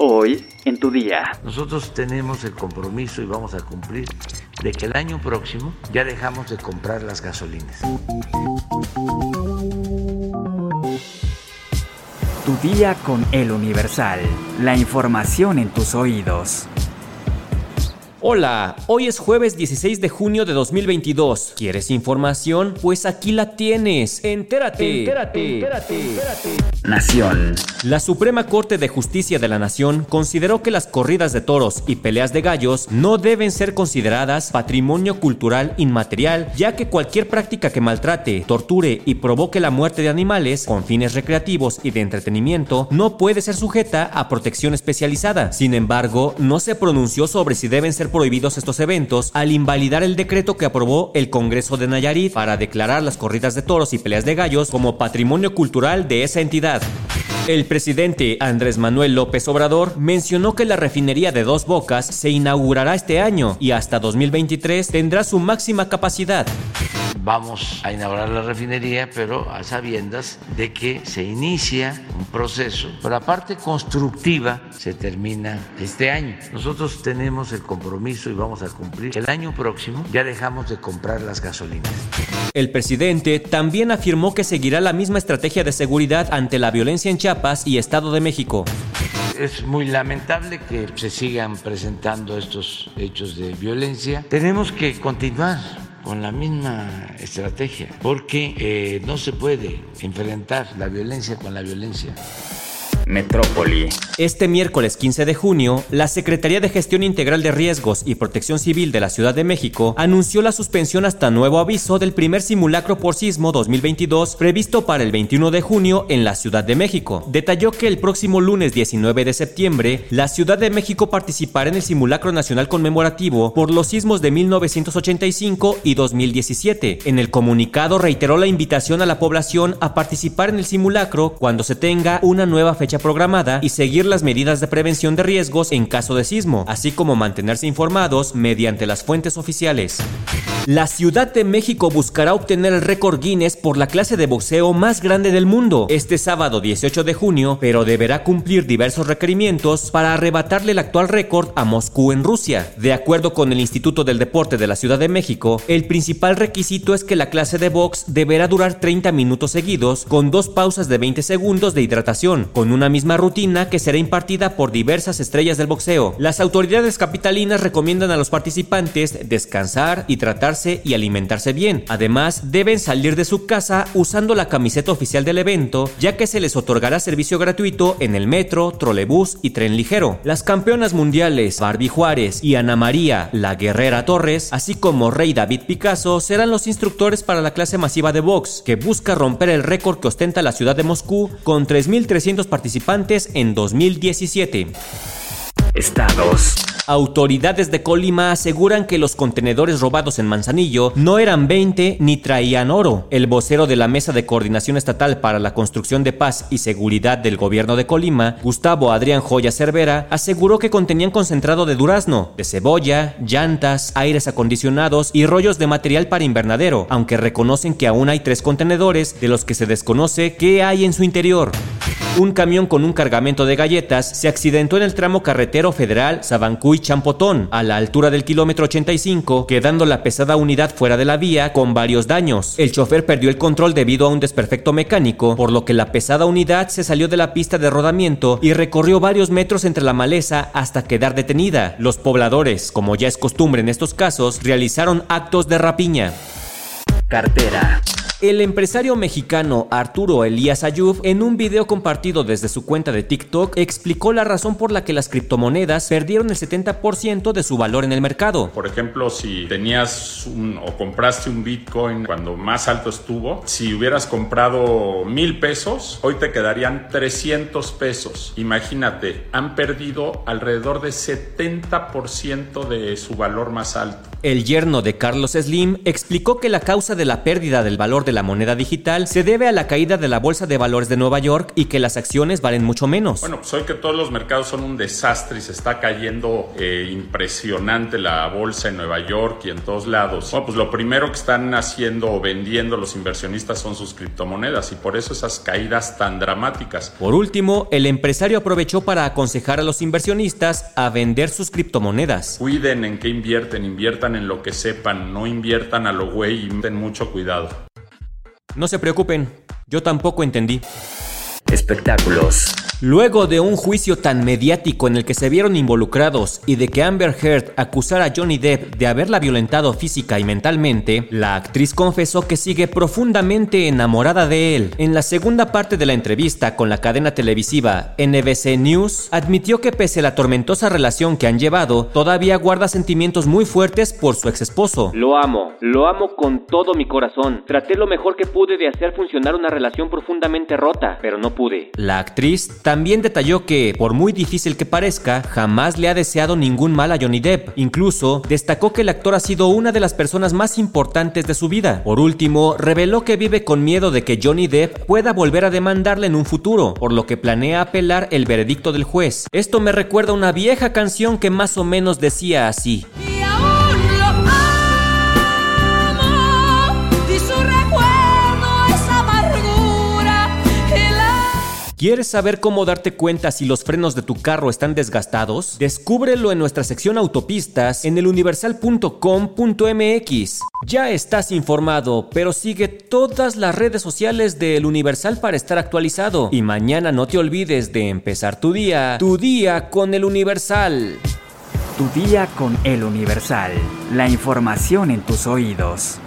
Hoy en tu día. Nosotros tenemos el compromiso y vamos a cumplir de que el año próximo ya dejamos de comprar las gasolinas. Tu día con el Universal. La información en tus oídos. Hola, hoy es jueves 16 de junio de 2022. ¿Quieres información? Pues aquí la tienes. Entérate. Entérate. Entérate. Entérate. Nación. La Suprema Corte de Justicia de la Nación consideró que las corridas de toros y peleas de gallos no deben ser consideradas patrimonio cultural inmaterial, ya que cualquier práctica que maltrate, torture y provoque la muerte de animales con fines recreativos y de entretenimiento no puede ser sujeta a protección especializada. Sin embargo, no se pronunció sobre si deben ser prohibidos estos eventos al invalidar el decreto que aprobó el Congreso de Nayarit para declarar las corridas de toros y peleas de gallos como patrimonio cultural de esa entidad. El presidente Andrés Manuel López Obrador mencionó que la refinería de Dos Bocas se inaugurará este año y hasta 2023 tendrá su máxima capacidad vamos a inaugurar la refinería, pero a sabiendas de que se inicia un proceso. Pero la parte constructiva se termina este año. Nosotros tenemos el compromiso y vamos a cumplir. El año próximo ya dejamos de comprar las gasolinas. El presidente también afirmó que seguirá la misma estrategia de seguridad ante la violencia en Chiapas y Estado de México es muy lamentable que se sigan presentando estos hechos de violencia. Tenemos que continuar con la misma estrategia, porque eh, no se puede enfrentar la violencia con la violencia. Metrópoli. Este miércoles 15 de junio, la Secretaría de Gestión Integral de Riesgos y Protección Civil de la Ciudad de México anunció la suspensión hasta nuevo aviso del primer simulacro por sismo 2022 previsto para el 21 de junio en la Ciudad de México. Detalló que el próximo lunes 19 de septiembre, la Ciudad de México participará en el simulacro nacional conmemorativo por los sismos de 1985 y 2017. En el comunicado reiteró la invitación a la población a participar en el simulacro cuando se tenga una nueva fecha programada y seguir las medidas de prevención de riesgos en caso de sismo, así como mantenerse informados mediante las fuentes oficiales. La Ciudad de México buscará obtener el récord Guinness por la clase de boxeo más grande del mundo este sábado 18 de junio, pero deberá cumplir diversos requerimientos para arrebatarle el actual récord a Moscú en Rusia. De acuerdo con el Instituto del Deporte de la Ciudad de México, el principal requisito es que la clase de box deberá durar 30 minutos seguidos con dos pausas de 20 segundos de hidratación, con una misma rutina que será impartida por diversas estrellas del boxeo. Las autoridades capitalinas recomiendan a los participantes descansar, y y alimentarse bien. Además, deben salir de su casa usando la camiseta oficial del evento, ya que se les otorgará servicio gratuito en el metro, trolebús y tren ligero. Las campeonas mundiales Barbie Juárez y Ana María La Guerrera Torres, así como Rey David Picasso, serán los instructores para la clase masiva de box, que busca romper el récord que ostenta la ciudad de Moscú con 3.300 participantes participantes en 2017. Estados. Autoridades de Colima aseguran que los contenedores robados en Manzanillo no eran 20 ni traían oro. El vocero de la Mesa de Coordinación Estatal para la Construcción de Paz y Seguridad del Gobierno de Colima, Gustavo Adrián Joya Cervera, aseguró que contenían concentrado de durazno, de cebolla, llantas, aires acondicionados y rollos de material para invernadero, aunque reconocen que aún hay tres contenedores de los que se desconoce qué hay en su interior. Un camión con un cargamento de galletas se accidentó en el tramo carretero federal Sabancuy-Champotón, a la altura del kilómetro 85, quedando la pesada unidad fuera de la vía con varios daños. El chofer perdió el control debido a un desperfecto mecánico, por lo que la pesada unidad se salió de la pista de rodamiento y recorrió varios metros entre la maleza hasta quedar detenida. Los pobladores, como ya es costumbre en estos casos, realizaron actos de rapiña. Cartera. El empresario mexicano Arturo Elías Ayub, en un video compartido desde su cuenta de TikTok, explicó la razón por la que las criptomonedas perdieron el 70% de su valor en el mercado. Por ejemplo, si tenías un, o compraste un Bitcoin cuando más alto estuvo, si hubieras comprado mil pesos, hoy te quedarían 300 pesos. Imagínate, han perdido alrededor de 70% de su valor más alto. El yerno de Carlos Slim explicó que la causa de la pérdida del valor de la moneda digital se debe a la caída de la Bolsa de Valores de Nueva York y que las acciones valen mucho menos. Bueno, pues hoy que todos los mercados son un desastre y se está cayendo eh, impresionante la bolsa en Nueva York y en todos lados. Bueno, pues lo primero que están haciendo o vendiendo los inversionistas son sus criptomonedas y por eso esas caídas tan dramáticas. Por último, el empresario aprovechó para aconsejar a los inversionistas a vender sus criptomonedas. Cuiden en qué invierten, inviertan en lo que sepan, no inviertan a lo güey y ten mucho cuidado. No se preocupen, yo tampoco entendí. Espectáculos. Luego de un juicio tan mediático en el que se vieron involucrados y de que Amber Heard acusara a Johnny Depp de haberla violentado física y mentalmente, la actriz confesó que sigue profundamente enamorada de él. En la segunda parte de la entrevista con la cadena televisiva NBC News, admitió que pese a la tormentosa relación que han llevado, todavía guarda sentimientos muy fuertes por su ex esposo. Lo amo, lo amo con todo mi corazón. Traté lo mejor que pude de hacer funcionar una relación profundamente rota, pero no pude. La actriz también detalló que, por muy difícil que parezca, jamás le ha deseado ningún mal a Johnny Depp. Incluso destacó que el actor ha sido una de las personas más importantes de su vida. Por último, reveló que vive con miedo de que Johnny Depp pueda volver a demandarle en un futuro, por lo que planea apelar el veredicto del juez. Esto me recuerda una vieja canción que más o menos decía así. ¿Quieres saber cómo darte cuenta si los frenos de tu carro están desgastados? Descúbrelo en nuestra sección autopistas en eluniversal.com.mx. Ya estás informado, pero sigue todas las redes sociales de El Universal para estar actualizado. Y mañana no te olvides de empezar tu día, tu día con El Universal. Tu día con El Universal. La información en tus oídos.